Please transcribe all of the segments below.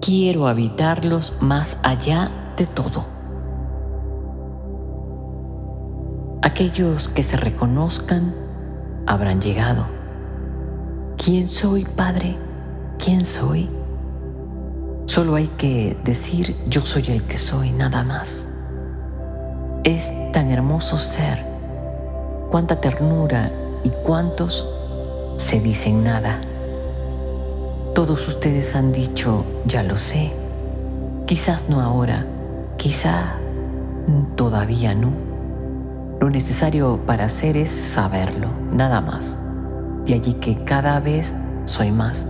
Quiero habitarlos más allá de todo. Aquellos que se reconozcan habrán llegado. ¿Quién soy, Padre? ¿Quién soy? Solo hay que decir yo soy el que soy, nada más. Es tan hermoso ser, cuánta ternura y cuántos se dicen nada. Todos ustedes han dicho, ya lo sé, quizás no ahora, quizá todavía no. Lo necesario para hacer es saberlo, nada más. De allí que cada vez soy más.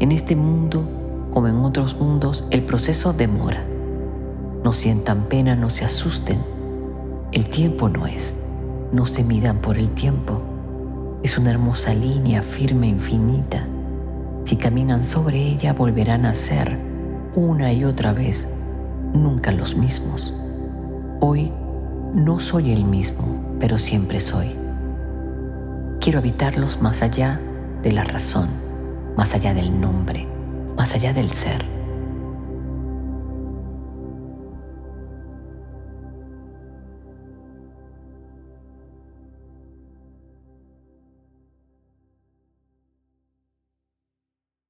En este mundo, como en otros mundos, el proceso demora. No sientan pena, no se asusten. El tiempo no es. No se midan por el tiempo. Es una hermosa línea firme, infinita si caminan sobre ella volverán a ser una y otra vez nunca los mismos. Hoy no soy el mismo, pero siempre soy. Quiero habitarlos más allá de la razón, más allá del nombre, más allá del ser.